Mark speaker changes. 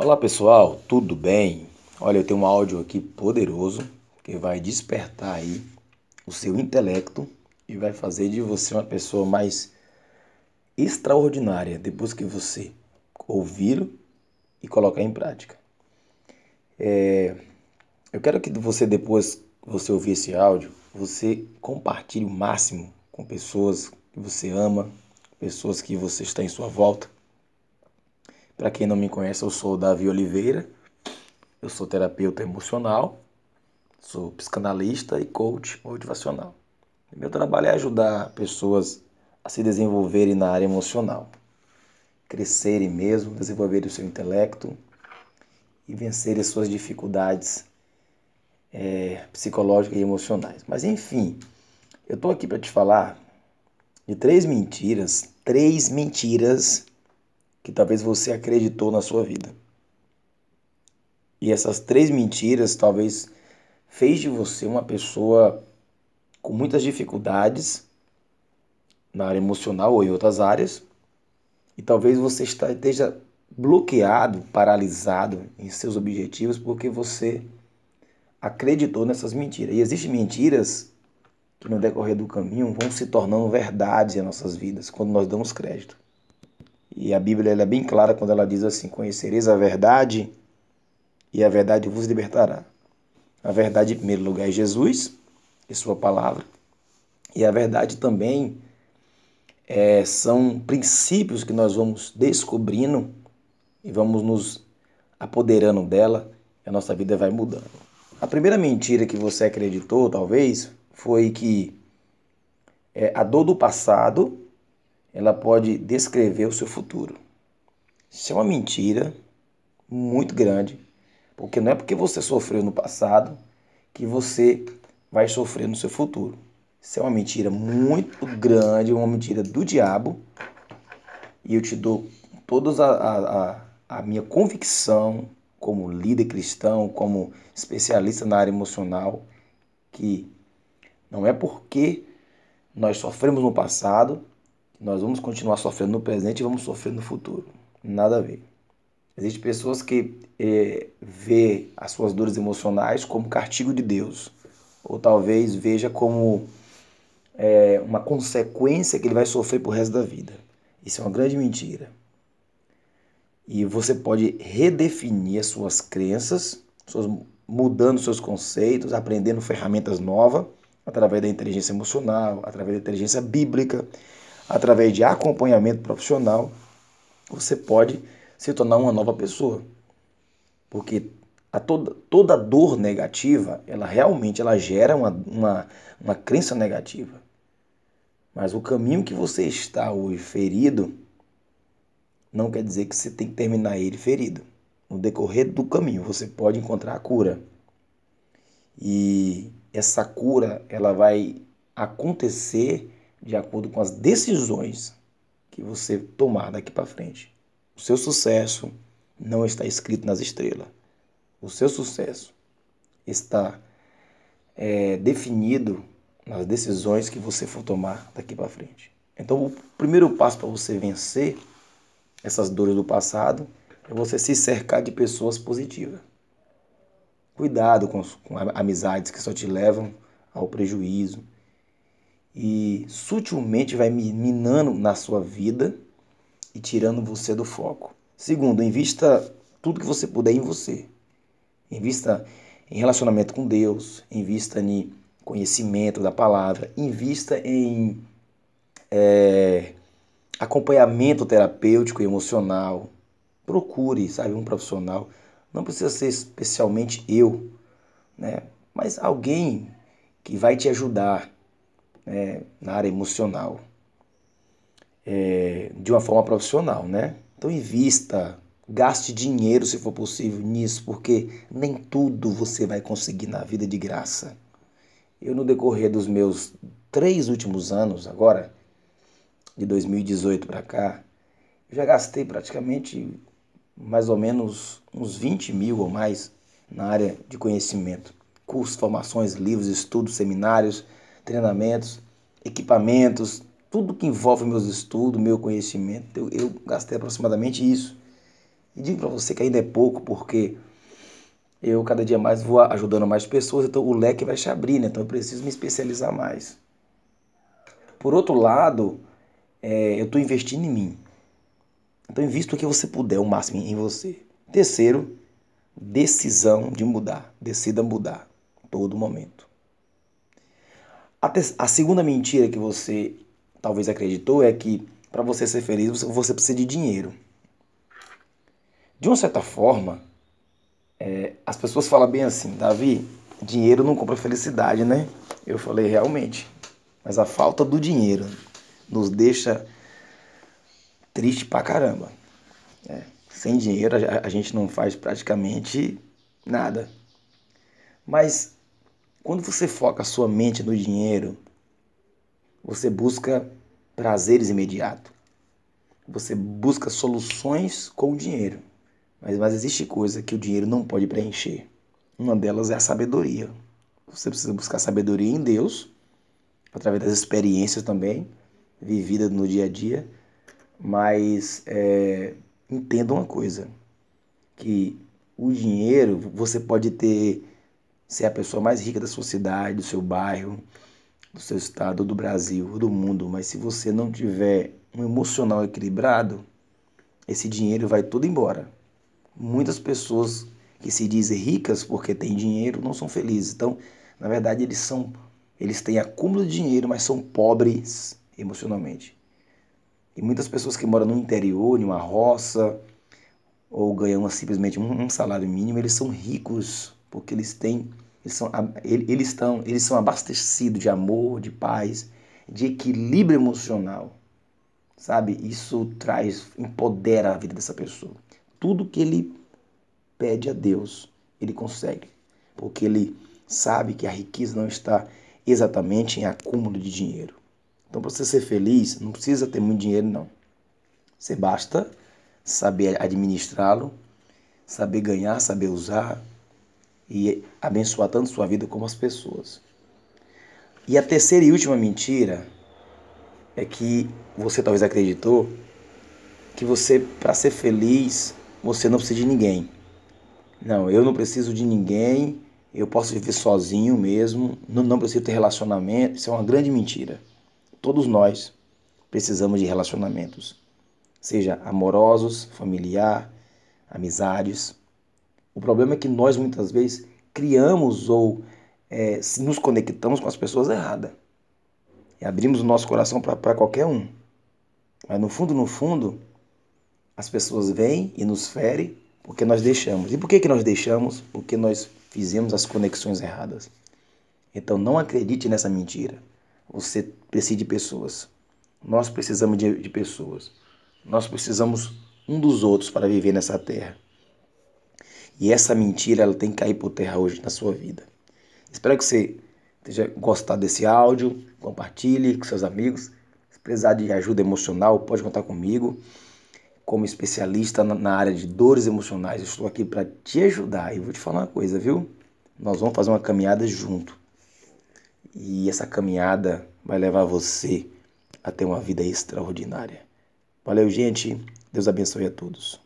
Speaker 1: Olá pessoal, tudo bem? Olha, eu tenho um áudio aqui poderoso que vai despertar aí o seu intelecto e vai fazer de você uma pessoa mais extraordinária depois que você ouvi-lo e colocar em prática. É, eu quero que você depois que você ouvir esse áudio, você compartilhe o máximo com pessoas que você ama, pessoas que você está em sua volta para quem não me conhece, eu sou Davi Oliveira, eu sou terapeuta emocional, sou psicanalista e coach motivacional. Meu trabalho é ajudar pessoas a se desenvolverem na área emocional, crescerem mesmo, desenvolverem o seu intelecto e vencerem as suas dificuldades é, psicológicas e emocionais. Mas enfim, eu estou aqui para te falar de três mentiras, três mentiras que talvez você acreditou na sua vida. E essas três mentiras talvez fez de você uma pessoa com muitas dificuldades na área emocional ou em outras áreas. E talvez você esteja bloqueado, paralisado em seus objetivos porque você acreditou nessas mentiras. E existem mentiras que no decorrer do caminho vão se tornando verdades em nossas vidas quando nós damos crédito. E a Bíblia é bem clara quando ela diz assim: Conhecereis a verdade e a verdade vos libertará. A verdade, em primeiro lugar, é Jesus e Sua palavra. E a verdade também é, são princípios que nós vamos descobrindo e vamos nos apoderando dela e a nossa vida vai mudando. A primeira mentira que você acreditou, talvez, foi que é, a dor do passado ela pode descrever o seu futuro. Isso é uma mentira muito grande, porque não é porque você sofreu no passado que você vai sofrer no seu futuro. Isso é uma mentira muito grande, uma mentira do diabo. E eu te dou toda a, a, a minha convicção como líder cristão, como especialista na área emocional, que não é porque nós sofremos no passado nós vamos continuar sofrendo no presente e vamos sofrer no futuro. Nada a ver. Existem pessoas que é, vê as suas dores emocionais como castigo de Deus, ou talvez veja como é, uma consequência que ele vai sofrer por resto da vida. Isso é uma grande mentira. E você pode redefinir as suas crenças, suas, mudando seus conceitos, aprendendo ferramentas novas através da inteligência emocional, através da inteligência bíblica através de acompanhamento profissional, você pode se tornar uma nova pessoa. Porque a toda, toda dor negativa, ela realmente ela gera uma, uma, uma crença negativa. Mas o caminho que você está hoje ferido, não quer dizer que você tem que terminar ele ferido. No decorrer do caminho, você pode encontrar a cura. E essa cura, ela vai acontecer de acordo com as decisões que você tomar daqui para frente. O seu sucesso não está escrito nas estrelas. O seu sucesso está é, definido nas decisões que você for tomar daqui para frente. Então, o primeiro passo para você vencer essas dores do passado é você se cercar de pessoas positivas. Cuidado com, com amizades que só te levam ao prejuízo e sutilmente vai minando na sua vida e tirando você do foco. Segundo, invista tudo que você puder em você. Invista em relacionamento com Deus, invista em conhecimento da palavra, invista em é, acompanhamento terapêutico e emocional. Procure, sabe, um profissional. Não precisa ser especialmente eu, né? Mas alguém que vai te ajudar né, na área emocional, é, de uma forma profissional, né? Então invista, gaste dinheiro se for possível nisso, porque nem tudo você vai conseguir na vida de graça. Eu no decorrer dos meus três últimos anos, agora de 2018 para cá, já gastei praticamente mais ou menos uns 20 mil ou mais na área de conhecimento. Cursos, formações, livros, estudos, seminários, treinamentos, equipamentos, tudo que envolve meus estudos, meu conhecimento. Eu, eu gastei aproximadamente isso. E digo para você que ainda é pouco, porque eu cada dia mais vou ajudando mais pessoas, então o leque vai se abrir, né? Então eu preciso me especializar mais. Por outro lado, é, eu estou investindo em mim. Então invista o que você puder, o máximo em você. Terceiro, decisão de mudar. Decida mudar todo momento. A, a segunda mentira que você talvez acreditou é que para você ser feliz você precisa de dinheiro. De uma certa forma, é, as pessoas falam bem assim, Davi, dinheiro não compra felicidade, né? Eu falei, realmente. Mas a falta do dinheiro nos deixa triste pra caramba. É, sem dinheiro a, a gente não faz praticamente nada. Mas quando você foca a sua mente no dinheiro, você busca prazeres imediatos. Você busca soluções com o dinheiro. Mas, mas existe coisa que o dinheiro não pode preencher. Uma delas é a sabedoria. Você precisa buscar sabedoria em Deus, através das experiências também, vividas no dia a dia. Mas é, entenda uma coisa, que o dinheiro, você pode ter, ser a pessoa mais rica da sua cidade, do seu bairro, do seu estado, do Brasil, do mundo, mas se você não tiver um emocional equilibrado, esse dinheiro vai todo embora. Muitas pessoas que se dizem ricas porque têm dinheiro não são felizes. Então, na verdade, eles são eles têm acúmulo de dinheiro, mas são pobres emocionalmente. E muitas pessoas que moram no interior, em uma roça, ou ganham simplesmente um salário mínimo, eles são ricos porque eles têm eles são, eles, estão, eles são abastecidos de amor, de paz, de equilíbrio emocional. Sabe? Isso traz, empodera a vida dessa pessoa. Tudo que ele pede a Deus, ele consegue. Porque ele sabe que a riqueza não está exatamente em acúmulo de dinheiro. Então, para você ser feliz, não precisa ter muito dinheiro, não. Você basta saber administrá-lo, saber ganhar, saber usar, e abençoar tanto sua vida como as pessoas. E a terceira e última mentira é que você talvez acreditou que você, para ser feliz, você não precisa de ninguém. Não, eu não preciso de ninguém, eu posso viver sozinho mesmo, não, não preciso ter relacionamento. Isso é uma grande mentira. Todos nós precisamos de relacionamentos, seja amorosos, familiar, amizades. O problema é que nós muitas vezes criamos ou é, nos conectamos com as pessoas erradas. E abrimos o nosso coração para qualquer um. Mas no fundo, no fundo, as pessoas vêm e nos ferem porque nós deixamos. E por que, que nós deixamos? Porque nós fizemos as conexões erradas. Então não acredite nessa mentira. Você precisa de pessoas. Nós precisamos de, de pessoas. Nós precisamos um dos outros para viver nessa terra. E essa mentira ela tem que cair por terra hoje na sua vida. Espero que você tenha gostado desse áudio, compartilhe com seus amigos. Se precisar de ajuda emocional, pode contar comigo. Como especialista na área de dores emocionais, estou aqui para te ajudar. E vou te falar uma coisa, viu? Nós vamos fazer uma caminhada junto. E essa caminhada vai levar você a ter uma vida extraordinária. Valeu, gente. Deus abençoe a todos.